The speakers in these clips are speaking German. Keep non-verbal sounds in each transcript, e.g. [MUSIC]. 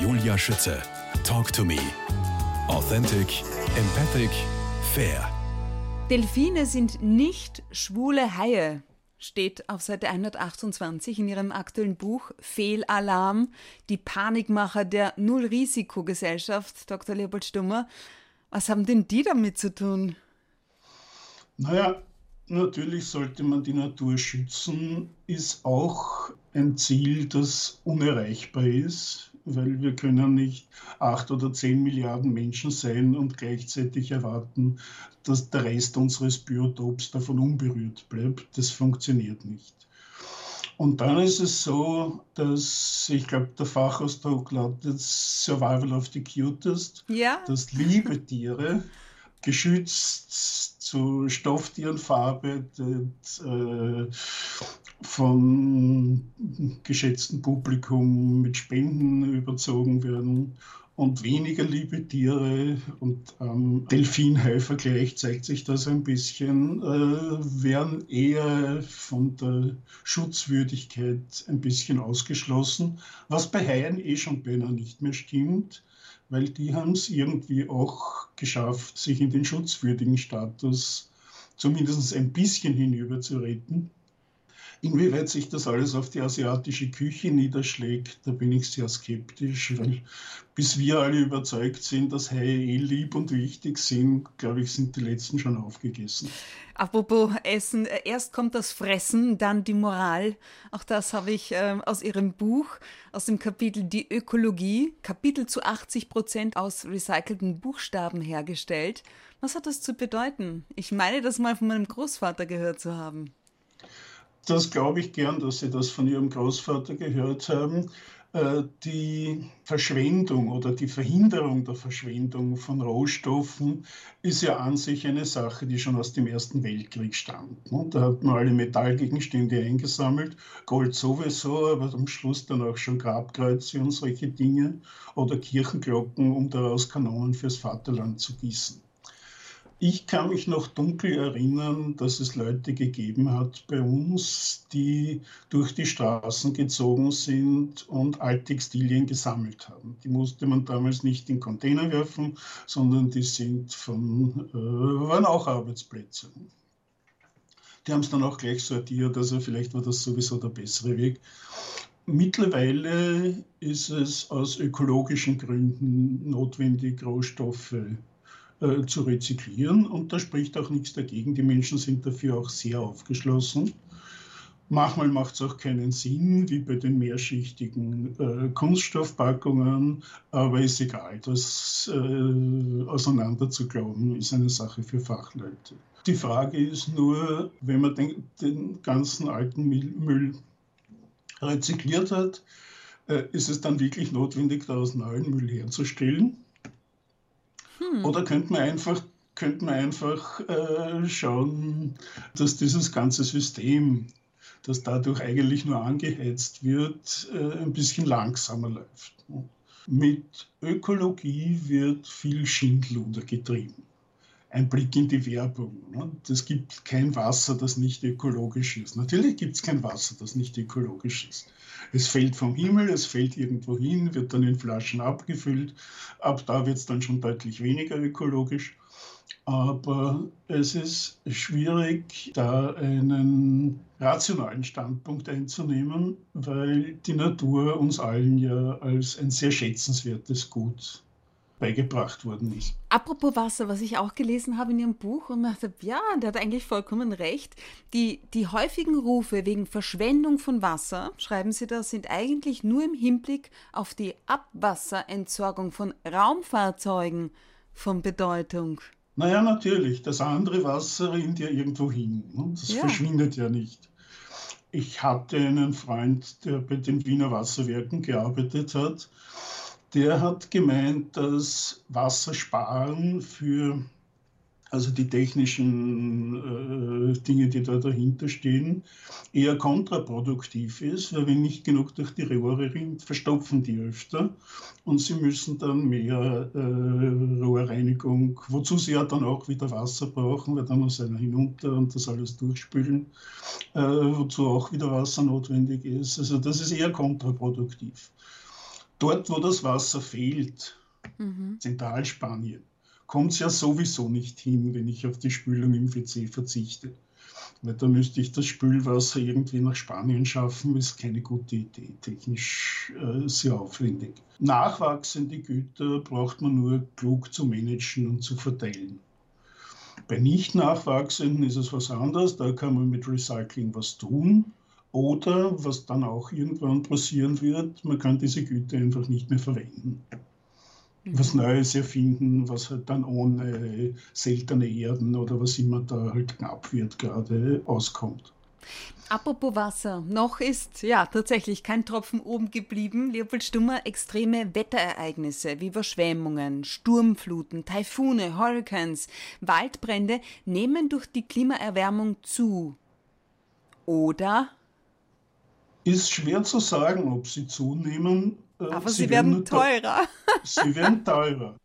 Julia Schütze. Talk to me. Authentic, empathic, fair. Delfine sind nicht schwule Haie, steht auf Seite 128 in ihrem aktuellen Buch Fehlalarm, die Panikmacher der Null-Risiko-Gesellschaft, Dr. Leopold Stummer. Was haben denn die damit zu tun? Naja, natürlich sollte man die Natur schützen, ist auch ein Ziel, das unerreichbar ist, weil wir können nicht acht oder zehn Milliarden Menschen sein und gleichzeitig erwarten, dass der Rest unseres Biotops davon unberührt bleibt. Das funktioniert nicht. Und dann ist es so, dass ich glaube, der Fachausdruck lautet Survival of the Cutest, ja. dass liebe Tiere geschützt zu Stofftieren verarbeitet, äh, von geschätztem Publikum mit Spenden überzogen werden und weniger liebe Tiere. Und am Delfinhai-Vergleich zeigt sich das ein bisschen, äh, werden eher von der Schutzwürdigkeit ein bisschen ausgeschlossen, was bei Haien eh schon beinahe nicht mehr stimmt, weil die haben es irgendwie auch geschafft, sich in den schutzwürdigen Status zumindest ein bisschen hinüber zu retten. Inwieweit sich das alles auf die asiatische Küche niederschlägt, da bin ich sehr skeptisch, weil bis wir alle überzeugt sind, dass Haie eh lieb und wichtig sind, glaube ich, sind die letzten schon aufgegessen. Apropos Essen, erst kommt das Fressen, dann die Moral. Auch das habe ich äh, aus Ihrem Buch, aus dem Kapitel Die Ökologie, Kapitel zu 80 Prozent aus recycelten Buchstaben hergestellt. Was hat das zu bedeuten? Ich meine, das mal von meinem Großvater gehört zu haben. Das glaube ich gern, dass Sie das von Ihrem Großvater gehört haben. Äh, die Verschwendung oder die Verhinderung der Verschwendung von Rohstoffen ist ja an sich eine Sache, die schon aus dem Ersten Weltkrieg stammt. Ne? Da hat man alle Metallgegenstände eingesammelt, Gold sowieso, aber am Schluss dann auch schon Grabkreuze und solche Dinge oder Kirchenglocken, um daraus Kanonen fürs Vaterland zu gießen. Ich kann mich noch dunkel erinnern, dass es Leute gegeben hat bei uns, die durch die Straßen gezogen sind und Alttextilien gesammelt haben. Die musste man damals nicht in Container werfen, sondern die sind von, äh, waren auch Arbeitsplätze. Die haben es dann auch gleich sortiert, also vielleicht war das sowieso der bessere Weg. Mittlerweile ist es aus ökologischen Gründen notwendig, Rohstoffe äh, zu rezyklieren. Und da spricht auch nichts dagegen. Die Menschen sind dafür auch sehr aufgeschlossen. Manchmal macht es auch keinen Sinn, wie bei den mehrschichtigen äh, Kunststoffpackungen, aber ist egal. Das äh, auseinander zu glauben, ist eine Sache für Fachleute. Die Frage ist nur, wenn man den, den ganzen alten Müll rezykliert hat, äh, ist es dann wirklich notwendig, daraus neuen Müll herzustellen? Hm. Oder könnte man einfach, könnte man einfach äh, schauen, dass dieses ganze System, das dadurch eigentlich nur angeheizt wird, äh, ein bisschen langsamer läuft. Mit Ökologie wird viel Schindluder getrieben. Ein Blick in die Werbung. Es gibt kein Wasser, das nicht ökologisch ist. Natürlich gibt es kein Wasser, das nicht ökologisch ist. Es fällt vom Himmel, es fällt irgendwo hin, wird dann in Flaschen abgefüllt. Ab da wird es dann schon deutlich weniger ökologisch. Aber es ist schwierig, da einen rationalen Standpunkt einzunehmen, weil die Natur uns allen ja als ein sehr schätzenswertes Gut beigebracht worden ist. Apropos Wasser, was ich auch gelesen habe in Ihrem Buch und dachte, ja, der hat eigentlich vollkommen recht. Die, die häufigen Rufe wegen Verschwendung von Wasser, schreiben Sie da, sind eigentlich nur im Hinblick auf die Abwasserentsorgung von Raumfahrzeugen von Bedeutung. Naja, natürlich. Das andere Wasser rinnt ja irgendwo hin. Ne? Das ja. verschwindet ja nicht. Ich hatte einen Freund, der bei den Wiener Wasserwerken gearbeitet hat der hat gemeint, dass Wassersparen für also die technischen äh, Dinge, die da dahinter stehen, eher kontraproduktiv ist, weil wenn nicht genug durch die Rohre rinnt, verstopfen die öfter und sie müssen dann mehr äh, Rohrreinigung, wozu sie ja dann auch wieder Wasser brauchen, weil dann muss einer hinunter und das alles durchspülen, äh, wozu auch wieder Wasser notwendig ist. Also das ist eher kontraproduktiv. Dort, wo das Wasser fehlt, mhm. Zentralspanien, kommt es ja sowieso nicht hin, wenn ich auf die Spülung im WC verzichte. Weil da müsste ich das Spülwasser irgendwie nach Spanien schaffen, ist keine gute Idee, technisch äh, sehr aufwendig. Nachwachsende Güter braucht man nur klug zu managen und zu verteilen. Bei nicht nachwachsenden ist es was anderes, da kann man mit Recycling was tun. Oder, was dann auch irgendwann passieren wird, man kann diese Güter einfach nicht mehr verwenden. Was mhm. Neues erfinden, was halt dann ohne seltene Erden oder was immer da halt knapp wird, gerade auskommt. Apropos Wasser, noch ist ja tatsächlich kein Tropfen oben geblieben. Leopold Stummer, extreme Wetterereignisse wie Überschwemmungen, Sturmfluten, Taifune, Hurricanes, Waldbrände nehmen durch die Klimaerwärmung zu. Oder? Ist schwer zu sagen, ob sie zunehmen. Äh, Aber sie, sie werden, werden teurer. [LAUGHS] Sie werden teurer.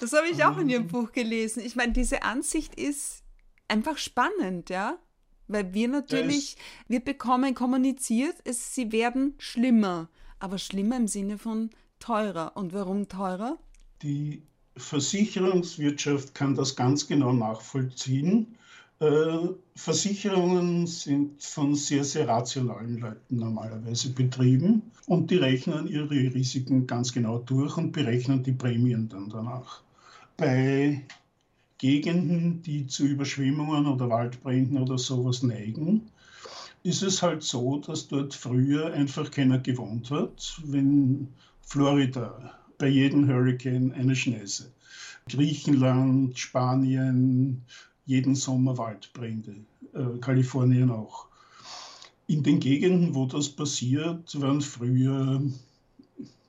Das habe ich auch in Ihrem Buch gelesen. Ich meine, diese Ansicht ist einfach spannend, ja? Weil wir natürlich, wir bekommen kommuniziert, es, sie werden schlimmer. Aber schlimmer im Sinne von teurer. Und warum teurer? Die Versicherungswirtschaft kann das ganz genau nachvollziehen. Äh, Versicherungen sind von sehr, sehr rationalen Leuten normalerweise betrieben und die rechnen ihre Risiken ganz genau durch und berechnen die Prämien dann danach. Bei Gegenden, die zu Überschwemmungen oder Waldbränden oder sowas neigen, ist es halt so, dass dort früher einfach keiner gewohnt hat. Wenn Florida bei jedem Hurricane eine Schneise, Griechenland, Spanien, jeden Sommer Waldbrände, äh, Kalifornien auch. In den Gegenden, wo das passiert, waren früher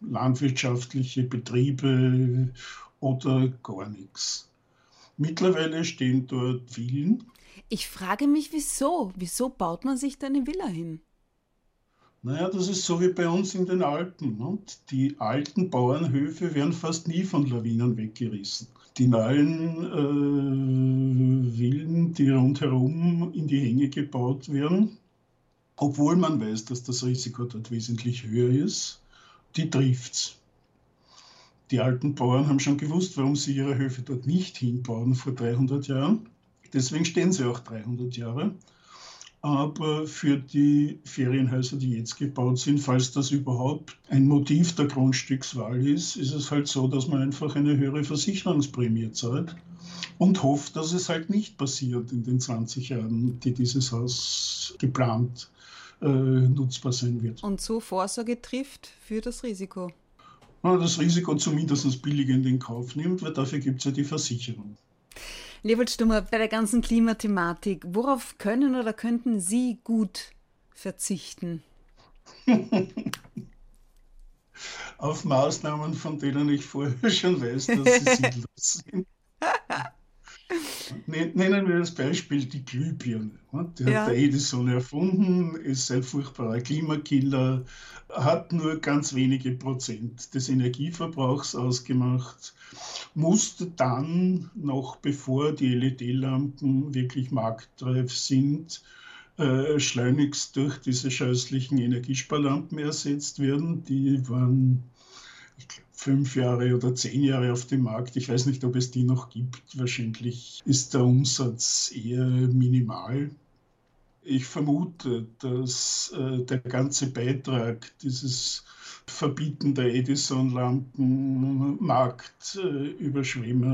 landwirtschaftliche Betriebe oder gar nichts. Mittlerweile stehen dort Villen. Ich frage mich, wieso? Wieso baut man sich da eine Villa hin? Naja, das ist so wie bei uns in den Alpen. Und die alten Bauernhöfe werden fast nie von Lawinen weggerissen. Die neuen äh, Villen, die rundherum in die Hänge gebaut werden, obwohl man weiß, dass das Risiko dort wesentlich höher ist, die trifft's. Die alten Bauern haben schon gewusst, warum sie ihre Höfe dort nicht hinbauen vor 300 Jahren. Deswegen stehen sie auch 300 Jahre. Aber für die Ferienhäuser, die jetzt gebaut sind, falls das überhaupt ein Motiv der Grundstückswahl ist, ist es halt so, dass man einfach eine höhere Versicherungsprämie zahlt und hofft, dass es halt nicht passiert in den 20 Jahren, die dieses Haus geplant äh, nutzbar sein wird. Und so Vorsorge trifft für das Risiko das Risiko zumindest billig in den Kauf nimmt, weil dafür gibt es ja die Versicherung. Leopold Stummer, bei der ganzen Klimathematik, worauf können oder könnten Sie gut verzichten? [LAUGHS] Auf Maßnahmen, von denen ich vorher schon weiß, dass sie sinnlos sind. Nennen wir das Beispiel die Glühbirne. Die ja. hat der Edison erfunden, ist ein furchtbarer Klimakiller, hat nur ganz wenige Prozent des Energieverbrauchs ausgemacht, musste dann, noch bevor die LED-Lampen wirklich marktreif sind, äh, schleunigst durch diese scheußlichen Energiesparlampen ersetzt werden. Die waren ich glaube, fünf Jahre oder zehn Jahre auf dem Markt. Ich weiß nicht, ob es die noch gibt. Wahrscheinlich ist der Umsatz eher minimal. Ich vermute, dass äh, der ganze Beitrag dieses Verbieten der Edison-Lampen, Markt äh,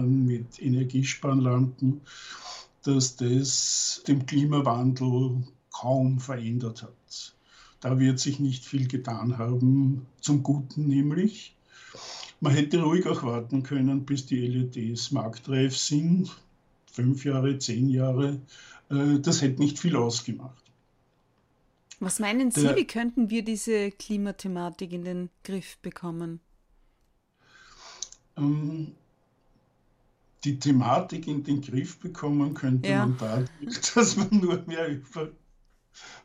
mit Energiesparlampen, dass das dem Klimawandel kaum verändert hat. Da wird sich nicht viel getan haben, zum Guten nämlich. Man hätte ruhig auch warten können, bis die LEDs marktreif sind. Fünf Jahre, zehn Jahre. Äh, das hätte nicht viel ausgemacht. Was meinen Sie, Der, wie könnten wir diese Klimathematik in den Griff bekommen? Ähm, die Thematik in den Griff bekommen könnte ja. man dadurch, [LAUGHS] dass man nur mehr über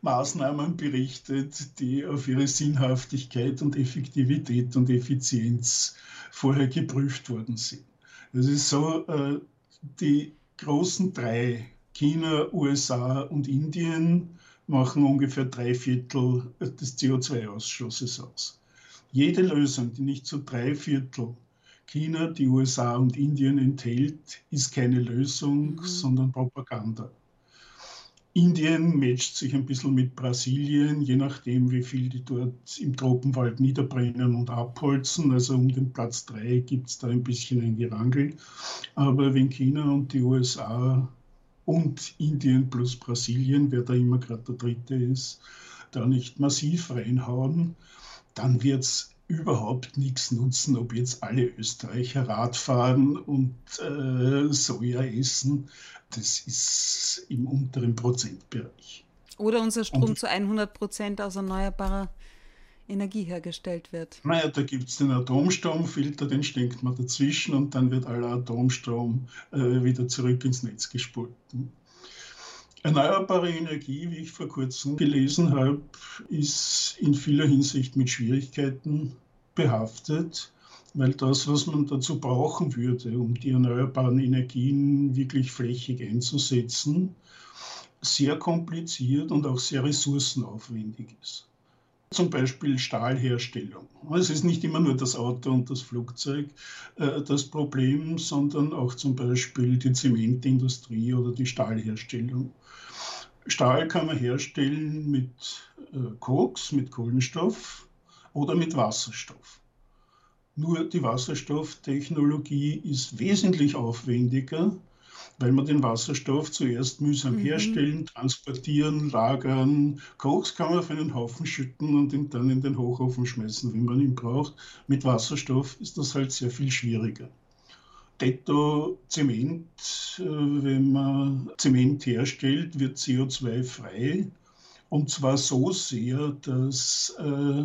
Maßnahmen berichtet, die auf ihre Sinnhaftigkeit und Effektivität und Effizienz vorher geprüft worden sind. Es ist so, äh, die großen drei, China, USA und Indien, machen ungefähr drei Viertel des CO2-Ausschusses aus. Jede Lösung, die nicht zu drei Viertel China, die USA und Indien enthält, ist keine Lösung, mhm. sondern Propaganda. Indien matcht sich ein bisschen mit Brasilien, je nachdem, wie viel die dort im Tropenwald niederbrennen und abholzen. Also um den Platz 3 gibt es da ein bisschen ein Gerangel. Aber wenn China und die USA und Indien plus Brasilien, wer da immer gerade der Dritte ist, da nicht massiv reinhauen, dann wird es überhaupt nichts nutzen, ob jetzt alle Österreicher Rad fahren und äh, Soja essen. Das ist im unteren Prozentbereich. Oder unser Strom und, zu 100 Prozent aus erneuerbarer Energie hergestellt wird. Naja, da gibt es den Atomstromfilter, den steckt man dazwischen und dann wird aller Atomstrom äh, wieder zurück ins Netz gespult. Erneuerbare Energie, wie ich vor kurzem gelesen habe, ist in vieler Hinsicht mit Schwierigkeiten behaftet, weil das, was man dazu brauchen würde, um die erneuerbaren Energien wirklich flächig einzusetzen, sehr kompliziert und auch sehr ressourcenaufwendig ist. Zum Beispiel Stahlherstellung. Es ist nicht immer nur das Auto und das Flugzeug äh, das Problem, sondern auch zum Beispiel die Zementindustrie oder die Stahlherstellung. Stahl kann man herstellen mit äh, Koks, mit Kohlenstoff oder mit Wasserstoff. Nur die Wasserstofftechnologie ist wesentlich aufwendiger, weil man den Wasserstoff zuerst mühsam mhm. herstellen, transportieren, lagern. Koks kann man auf einen Haufen schütten und ihn dann in den Hochofen schmeißen, wenn man ihn braucht. Mit Wasserstoff ist das halt sehr viel schwieriger. Detto Zement, äh, wenn man Zement herstellt, wird CO2 frei. Und zwar so sehr, dass äh,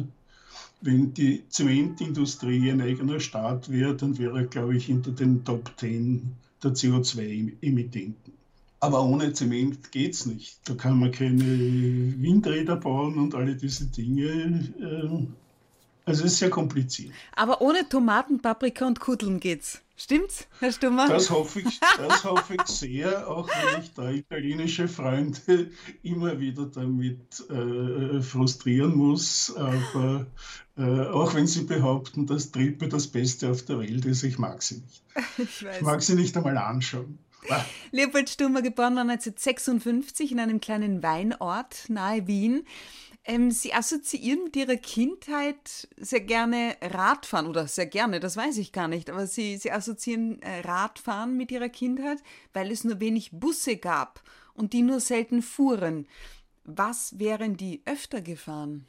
wenn die Zementindustrie ein eigener Staat wäre, dann wäre er, glaube ich, hinter den Top 10 der CO2-Emittenten. Aber ohne Zement geht es nicht. Da kann man keine Windräder bauen und alle diese Dinge. Äh, also es ist sehr kompliziert. Aber ohne Tomaten, Paprika und Kuddeln geht's. Stimmt's, Herr Stummer? Das hoffe ich, das hoffe ich sehr, auch wenn ich da italienische Freunde immer wieder damit äh, frustrieren muss. Aber äh, auch wenn sie behaupten, dass Trippe das Beste auf der Welt ist, ich mag sie nicht. [LAUGHS] Ich, ich mag sie nicht einmal anschauen. Leopold Stummer, geboren 1956 in einem kleinen Weinort nahe Wien. Ähm, Sie assoziieren mit Ihrer Kindheit sehr gerne Radfahren oder sehr gerne, das weiß ich gar nicht, aber Sie, Sie assoziieren äh, Radfahren mit Ihrer Kindheit, weil es nur wenig Busse gab und die nur selten fuhren. Was wären die öfter gefahren?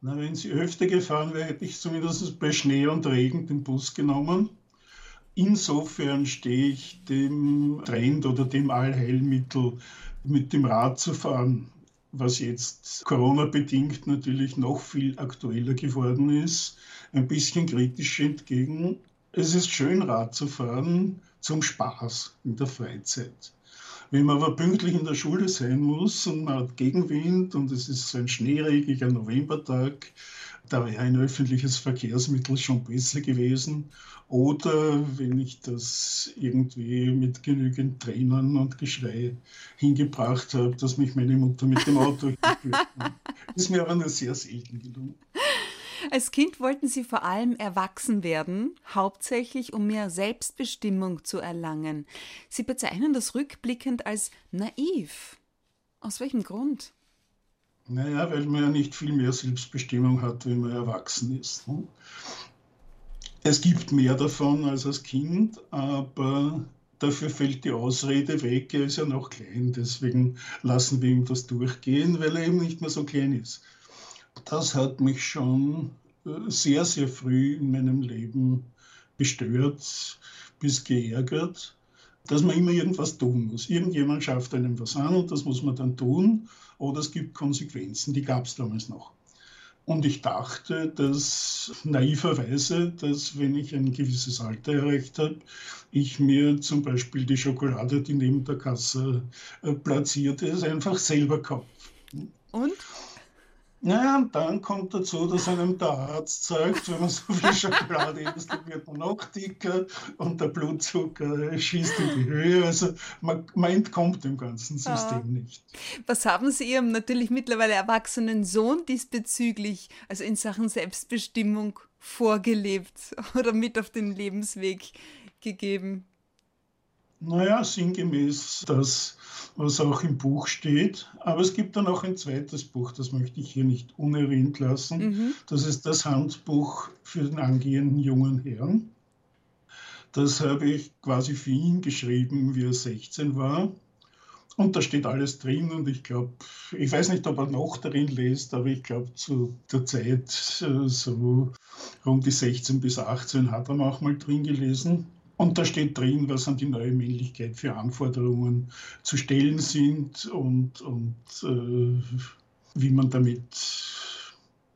Na, wenn sie öfter gefahren wäre, hätte ich zumindest bei Schnee und Regen den Bus genommen. Insofern stehe ich dem Trend oder dem Allheilmittel, mit dem Rad zu fahren was jetzt Corona-bedingt natürlich noch viel aktueller geworden ist, ein bisschen kritisch entgegen. Es ist schön, Rad zu fahren zum Spaß in der Freizeit. Wenn man aber pünktlich in der Schule sein muss und man hat Gegenwind und es ist ein schneeregiger Novembertag, da wäre ein öffentliches Verkehrsmittel schon besser gewesen. Oder wenn ich das irgendwie mit genügend Tränen und Geschrei hingebracht habe, dass mich meine Mutter mit dem Auto [LAUGHS] geführt hat. Ist mir aber nur sehr selten gelungen. Als Kind wollten Sie vor allem erwachsen werden, hauptsächlich um mehr Selbstbestimmung zu erlangen. Sie bezeichnen das rückblickend als naiv. Aus welchem Grund? Naja, weil man ja nicht viel mehr Selbstbestimmung hat, wenn man erwachsen ist. Ne? Es gibt mehr davon als als Kind, aber dafür fällt die Ausrede weg, er ist ja noch klein, deswegen lassen wir ihm das durchgehen, weil er eben nicht mehr so klein ist. Das hat mich schon äh, sehr, sehr früh in meinem Leben gestört bis geärgert, dass man immer irgendwas tun muss. Irgendjemand schafft einem was an und das muss man dann tun oder es gibt Konsequenzen, die gab es damals noch. Und ich dachte, dass naiverweise, dass wenn ich ein gewisses Alter erreicht habe, ich mir zum Beispiel die Schokolade, die neben der Kasse äh, platziert ist, einfach selber kaufe. Und? Naja, und dann kommt dazu, dass einem der Arzt sagt, wenn man so viel Schokolade isst, dann wird man noch dicker und der Blutzucker schießt in die Höhe. Also man, man entkommt dem ganzen System oh. nicht. Was haben Sie Ihrem natürlich mittlerweile erwachsenen Sohn diesbezüglich, also in Sachen Selbstbestimmung, vorgelebt oder mit auf den Lebensweg gegeben? Naja, sinngemäß das, was auch im Buch steht. Aber es gibt dann auch ein zweites Buch, das möchte ich hier nicht unerwähnt lassen. Mhm. Das ist das Handbuch für den angehenden jungen Herrn. Das habe ich quasi für ihn geschrieben, wie er 16 war. Und da steht alles drin und ich glaube, ich weiß nicht, ob er noch darin liest, aber ich glaube, zu der Zeit, äh, so rund die 16 bis 18, hat er auch mal drin gelesen. Und da steht drin, was an die neue Männlichkeit für Anforderungen zu stellen sind und, und äh, wie man damit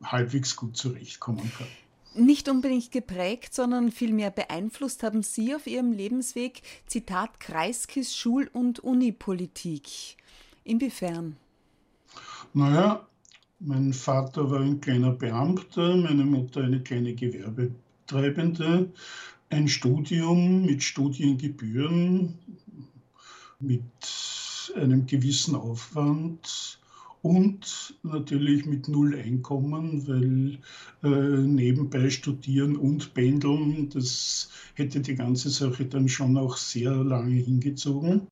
halbwegs gut zurechtkommen kann. Nicht unbedingt geprägt, sondern vielmehr beeinflusst haben Sie auf Ihrem Lebensweg, Zitat, Kreiskis Schul- und Unipolitik. Inwiefern? Naja, mein Vater war ein kleiner Beamter, meine Mutter eine kleine Gewerbetreibende ein Studium mit Studiengebühren, mit einem gewissen Aufwand und natürlich mit null Einkommen, weil äh, nebenbei studieren und pendeln, das hätte die ganze Sache dann schon auch sehr lange hingezogen.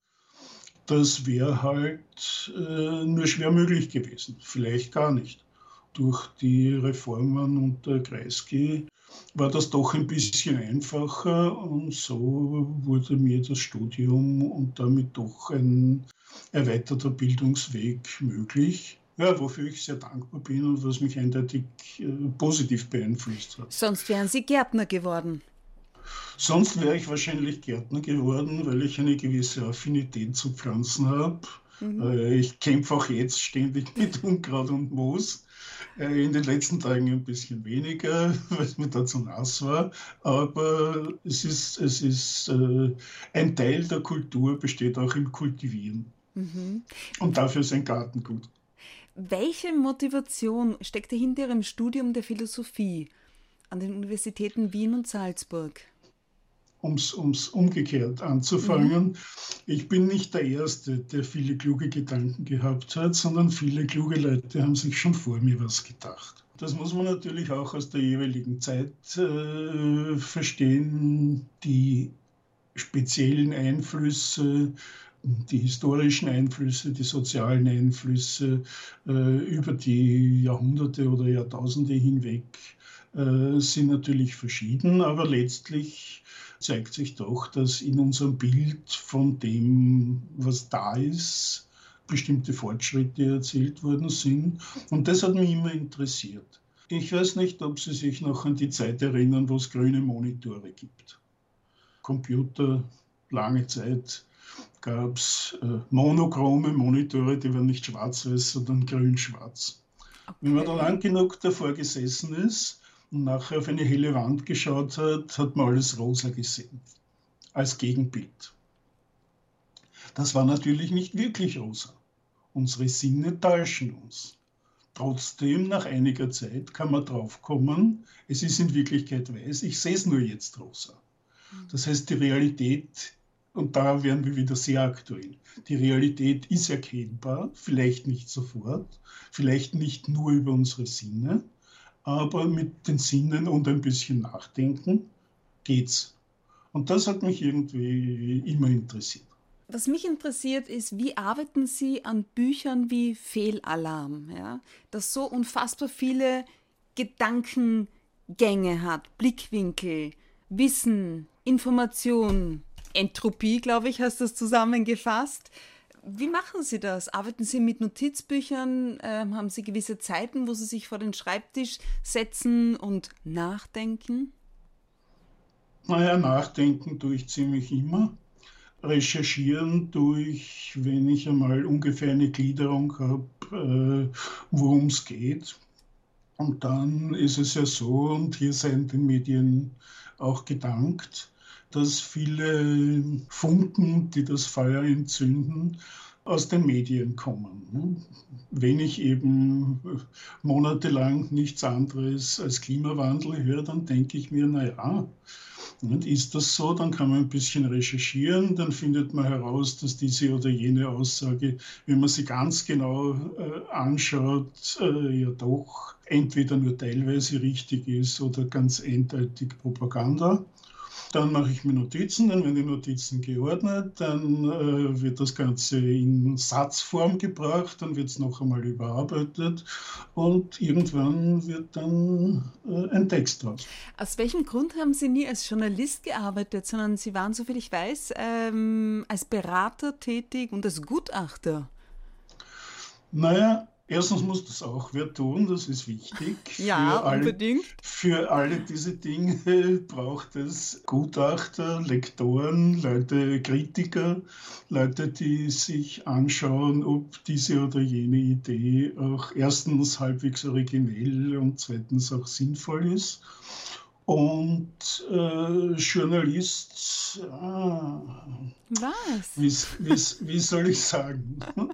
Das wäre halt äh, nur schwer möglich gewesen, vielleicht gar nicht. Durch die Reformen unter Kreisky war das doch ein bisschen einfacher und so wurde mir das Studium und damit doch ein erweiterter Bildungsweg möglich. Ja, wofür ich sehr dankbar bin und was mich eindeutig äh, positiv beeinflusst hat. Sonst wären Sie Gärtner geworden. Sonst wäre ich wahrscheinlich Gärtner geworden, weil ich eine gewisse Affinität zu Pflanzen habe. Mhm. Äh, ich kämpfe auch jetzt ständig [LAUGHS] mit Unkraut und Moos. Äh, in den letzten Tagen ein bisschen weniger, [LAUGHS] weil es mir da zu nass war. Aber es ist, es ist äh, ein Teil der Kultur besteht auch im Kultivieren. Mhm. Und dafür ist ein Garten gut. Welche Motivation steckte hinter Ihrem Studium der Philosophie an den Universitäten Wien und Salzburg? Um es umgekehrt anzufangen. Mhm. Ich bin nicht der Erste, der viele kluge Gedanken gehabt hat, sondern viele kluge Leute haben sich schon vor mir was gedacht. Das muss man natürlich auch aus der jeweiligen Zeit äh, verstehen. Die speziellen Einflüsse, die historischen Einflüsse, die sozialen Einflüsse äh, über die Jahrhunderte oder Jahrtausende hinweg äh, sind natürlich verschieden, aber letztlich zeigt sich doch, dass in unserem Bild von dem, was da ist, bestimmte Fortschritte erzielt worden sind. Und das hat mich immer interessiert. Ich weiß nicht, ob Sie sich noch an die Zeit erinnern, wo es grüne Monitore gibt. Computer, lange Zeit gab es äh, monochrome Monitore, die waren nicht schwarz-weiß, sondern grün-schwarz. Okay. Wenn man da lang genug davor gesessen ist, und nachher auf eine helle Wand geschaut hat, hat man alles rosa gesehen, als Gegenbild. Das war natürlich nicht wirklich rosa. Unsere Sinne täuschen uns. Trotzdem, nach einiger Zeit kann man draufkommen, es ist in Wirklichkeit weiß, ich sehe es nur jetzt rosa. Das heißt, die Realität, und da werden wir wieder sehr aktuell, die Realität ist erkennbar, vielleicht nicht sofort, vielleicht nicht nur über unsere Sinne, aber mit den Sinnen und ein bisschen Nachdenken geht's. Und das hat mich irgendwie immer interessiert. Was mich interessiert ist, wie arbeiten Sie an Büchern wie Fehlalarm, ja? das so unfassbar viele Gedankengänge hat, Blickwinkel, Wissen, Information, Entropie, glaube ich, hast du das zusammengefasst. Wie machen Sie das? Arbeiten Sie mit Notizbüchern? Ähm, haben Sie gewisse Zeiten, wo Sie sich vor den Schreibtisch setzen und nachdenken? Naja, nachdenken tue ich ziemlich immer. Recherchieren tue ich, wenn ich einmal ungefähr eine Gliederung habe, äh, worum es geht. Und dann ist es ja so, und hier seien den Medien auch gedankt, dass viele Funken, die das Feuer entzünden, aus den Medien kommen. Wenn ich eben monatelang nichts anderes als Klimawandel höre, dann denke ich mir, naja, und ist das so, dann kann man ein bisschen recherchieren, dann findet man heraus, dass diese oder jene Aussage, wenn man sie ganz genau äh, anschaut, äh, ja doch entweder nur teilweise richtig ist oder ganz eindeutig Propaganda. Dann mache ich mir Notizen, dann werden die Notizen geordnet, dann äh, wird das Ganze in Satzform gebracht, dann wird es noch einmal überarbeitet und irgendwann wird dann äh, ein Text draus. Aus welchem Grund haben Sie nie als Journalist gearbeitet, sondern Sie waren, soviel ich weiß, ähm, als Berater tätig und als Gutachter? Naja, Erstens muss das auch wer tun, das ist wichtig. [LAUGHS] Ja, für alle, unbedingt. Für alle diese Dinge [LAUGHS] braucht es Gutachter, Lektoren, Leute, Kritiker, Leute, die sich anschauen, ob diese oder jene Idee auch erstens halbwegs originell und zweitens auch sinnvoll ist. Und äh, Journalist, ah, was? Wie, wie, wie soll ich sagen? [LAUGHS]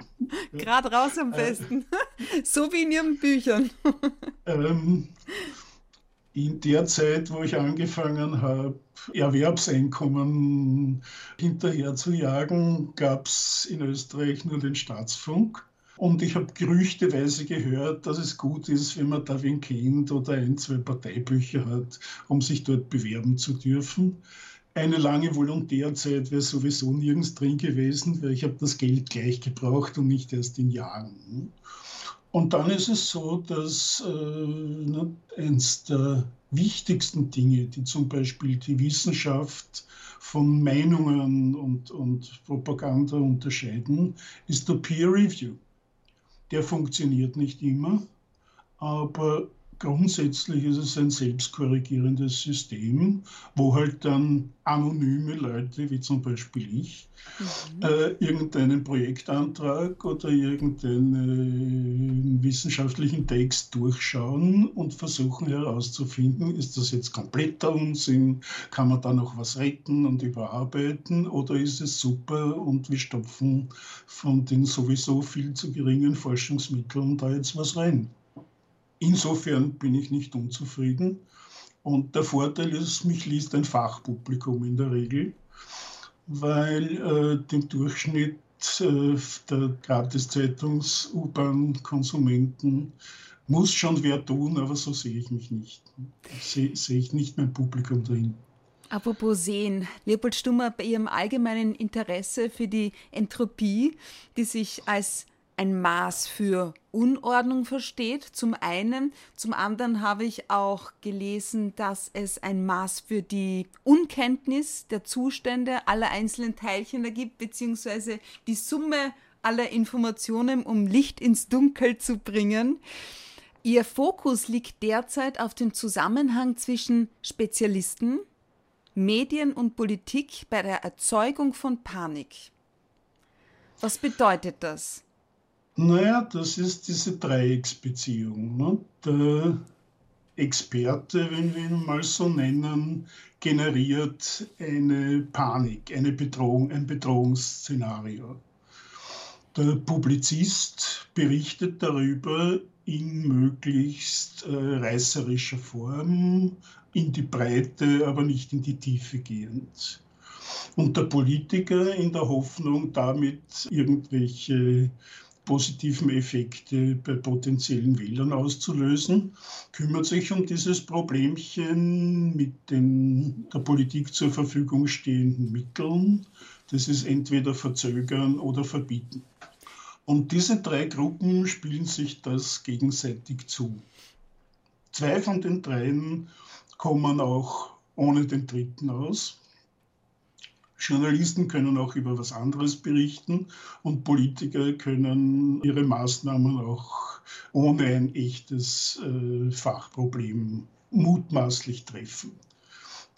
Gerade raus am besten. [LAUGHS] so wie in Ihren Büchern. [LAUGHS] ähm, in der Zeit, wo ich angefangen habe, Erwerbseinkommen hinterher zu jagen, gab es in Österreich nur den Staatsfunk. Und ich habe gerüchteweise gehört, dass es gut ist, wenn man da wen kennt oder ein, zwei Parteibücher hat, um sich dort bewerben zu dürfen. Eine lange Volontärzeit wäre sowieso nirgends drin gewesen, weil ich habe das Geld gleich gebraucht und nicht erst in Jahren. Und dann ist es so, dass äh, eines der wichtigsten Dinge, die zum Beispiel die Wissenschaft von Meinungen und, und Propaganda unterscheiden, ist der Peer Review der funktioniert nicht immer, aber grundsätzlich ist es ein selbstkorrigierendes System, wo halt dann anonyme Leute, wie zum Beispiel ich, mhm. äh, irgendeinen Projektantrag oder irgendeinen wissenschaftlichen Text durchschauen und versuchen herauszufinden, ist das jetzt kompletter Unsinn, kann man da noch was retten und überarbeiten oder ist es super und wir stopfen von den sowieso viel zu geringen Forschungsmitteln da jetzt was rein. Insofern bin ich nicht unzufrieden. Und der Vorteil ist, mich liest ein Fachpublikum in der Regel, weil äh, den Durchschnitt äh, der Gratiszeitungs-U-Bahn-Konsumenten muss schon wer tun, aber so sehe ich mich nicht. Sehe seh ich nicht mein Publikum drin. Apropos sehen, Leopold Stummer, bei Ihrem allgemeinen Interesse für die Entropie, die sich als ein Maß für Unordnung versteht, zum einen. Zum anderen habe ich auch gelesen, dass es ein Maß für die Unkenntnis der Zustände aller einzelnen Teilchen ergibt, beziehungsweise die Summe aller Informationen, um Licht ins Dunkel zu bringen. Ihr Fokus liegt derzeit auf dem Zusammenhang zwischen Spezialisten, Medien und Politik bei der Erzeugung von Panik. Was bedeutet das? Naja, das ist diese Dreiecksbeziehung. Ne? Der Experte, wenn wir ihn mal so nennen, generiert eine Panik, eine Bedrohung, ein Bedrohungsszenario. Der Publizist berichtet darüber in möglichst äh, reißerischer Form, in die Breite, aber nicht in die Tiefe gehend. Und der Politiker in der Hoffnung, damit irgendwelche positiven Effekte bei potenziellen Wählern auszulösen, kümmert sich um dieses Problemchen mit den der Politik zur Verfügung stehenden Mitteln. Das ist entweder verzögern oder verbieten. Und diese drei Gruppen spielen sich das gegenseitig zu. Zwei von den dreien kommen auch ohne den dritten aus. Journalisten können auch über was anderes berichten und Politiker können ihre Maßnahmen auch ohne ein echtes äh, Fachproblem mutmaßlich treffen.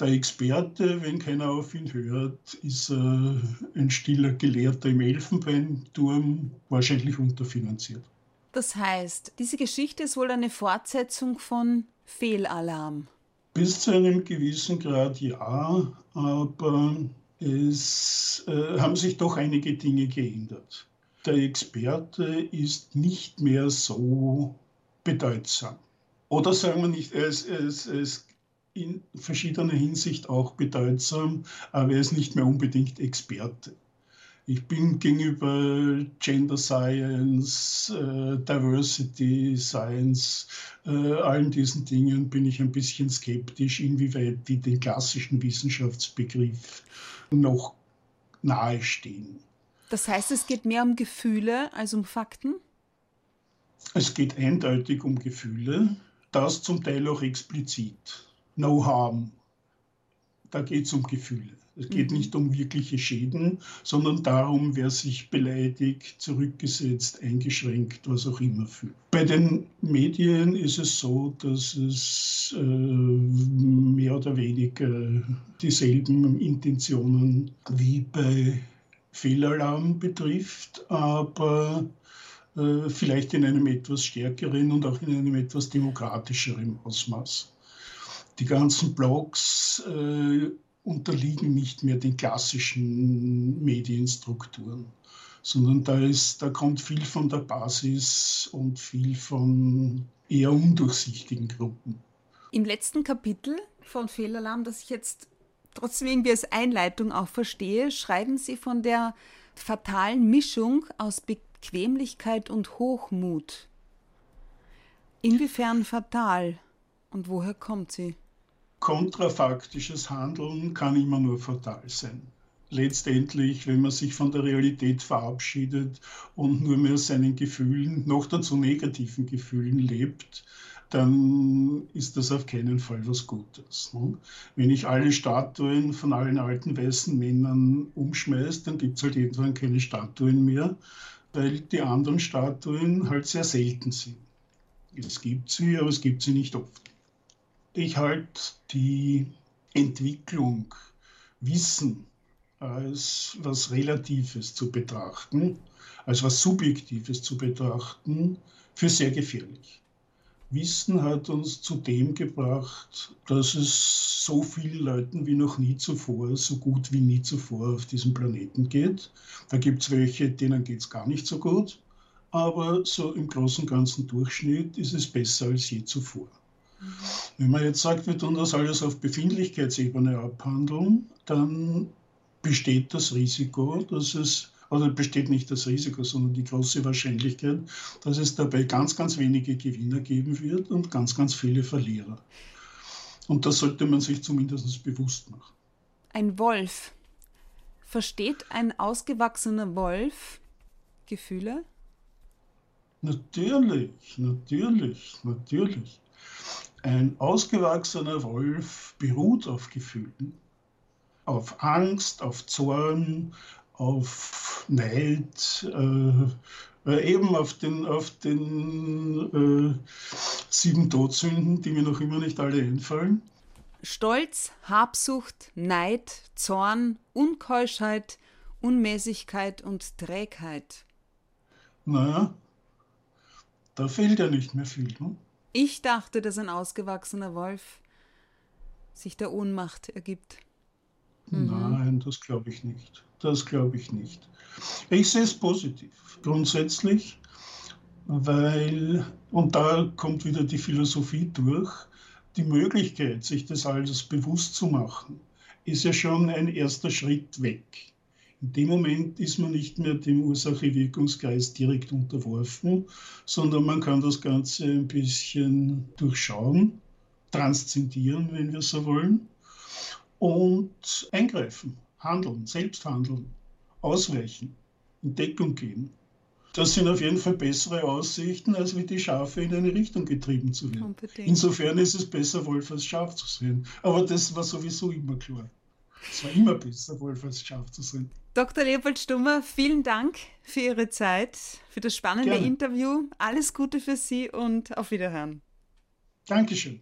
Der Experte, wenn keiner auf ihn hört, ist äh, ein stiller Gelehrter im Elfenbeinturm, wahrscheinlich unterfinanziert. Das heißt, diese Geschichte ist wohl eine Fortsetzung von Fehlalarm. Bis zu einem gewissen Grad ja, aber es äh, haben sich doch einige Dinge geändert. der Experte ist nicht mehr so bedeutsam. Oder sagen wir nicht, er ist, er ist, er ist in verschiedener Hinsicht auch bedeutsam, aber er ist nicht mehr unbedingt Experte. Ich bin gegenüber Gender Science, äh, Diversity Science, äh, allen diesen Dingen bin ich ein bisschen skeptisch, inwieweit die den klassischen Wissenschaftsbegriff noch nahestehen. Das heißt, es geht mehr um Gefühle als um Fakten? Es geht eindeutig um Gefühle, das zum Teil auch explizit. No harm. Da geht es um Gefühle. Es geht mhm. nicht um wirkliche Schäden, sondern darum, wer sich beleidigt, zurückgesetzt, eingeschränkt, was auch immer fühlt. Bei den Medien ist es so, dass es äh, oder weniger dieselben Intentionen wie bei Fehlalarm betrifft, aber äh, vielleicht in einem etwas stärkeren und auch in einem etwas demokratischeren Ausmaß. Die ganzen Blogs äh, unterliegen nicht mehr den klassischen Medienstrukturen, sondern da, ist, da kommt viel von der Basis und viel von eher undurchsichtigen Gruppen. Im letzten Kapitel von Fehlalarm, das ich jetzt trotzdem irgendwie als Einleitung auch verstehe, schreiben Sie von der fatalen Mischung aus Bequemlichkeit und Hochmut. Inwiefern fatal und woher kommt sie? kontrafaktisches Handeln kann immer nur fatal sein. Letztendlich, wenn man sich von der Realität verabschiedet und nur mehr seinen Gefühlen, noch dazu negativen Gefühlen lebt, dann ist das auf keinen Fall was Gutes. Ne? Wenn ich alle Statuen von allen alten weißen Männern umschmeiße, dann gibt es halt irgendwann keine Statuen mehr, weil die anderen Statuen halt sehr selten sind. Es gibt sie, aber es gibt sie nicht oft. Ich halte die Entwicklung, Wissen als was Relatives zu betrachten, als was Subjektives zu betrachten, für sehr gefährlich. Wissen hat uns zu dem gebracht, dass es so vielen Leuten wie noch nie zuvor, so gut wie nie zuvor auf diesem Planeten geht. Da gibt es welche, denen geht es gar nicht so gut, aber so im großen und ganzen Durchschnitt ist es besser als je zuvor. Wenn man jetzt sagt, wir tun das alles auf Befindlichkeitsebene abhandeln, dann besteht das Risiko, dass es, oder besteht nicht das Risiko, sondern die große Wahrscheinlichkeit, dass es dabei ganz, ganz wenige Gewinner geben wird und ganz, ganz viele Verlierer. Und das sollte man sich zumindest bewusst machen. Ein Wolf. Versteht ein ausgewachsener Wolf Gefühle? Natürlich, natürlich, natürlich. Ein ausgewachsener Wolf beruht auf Gefühlen, auf Angst, auf Zorn, auf Neid, äh, äh, eben auf den, auf den äh, sieben Todsünden, die mir noch immer nicht alle einfallen. Stolz, Habsucht, Neid, Zorn, Unkeuschheit, Unmäßigkeit und Trägheit. Naja, da fehlt ja nicht mehr viel. Ne? Ich dachte, dass ein ausgewachsener Wolf sich der Ohnmacht ergibt. Mhm. Nein, das glaube ich nicht. Das glaube ich nicht. Ich sehe es positiv. Grundsätzlich, weil, und da kommt wieder die Philosophie durch, die Möglichkeit, sich das alles bewusst zu machen, ist ja schon ein erster Schritt weg. In dem Moment ist man nicht mehr dem Ursache-Wirkungskreis direkt unterworfen, sondern man kann das Ganze ein bisschen durchschauen, transzendieren, wenn wir so wollen, und eingreifen, handeln, selbst handeln, ausweichen, in Deckung gehen. Das sind auf jeden Fall bessere Aussichten, als wie die Schafe in eine Richtung getrieben zu werden. Unbedingt. Insofern ist es besser, Wolf als Schaf zu sein. Aber das war sowieso immer klar. Es war immer besser, Wolf als Schaf zu sein. Dr. Leopold Stummer, vielen Dank für Ihre Zeit, für das spannende Gerne. Interview. Alles Gute für Sie und auf Wiederhören. Dankeschön.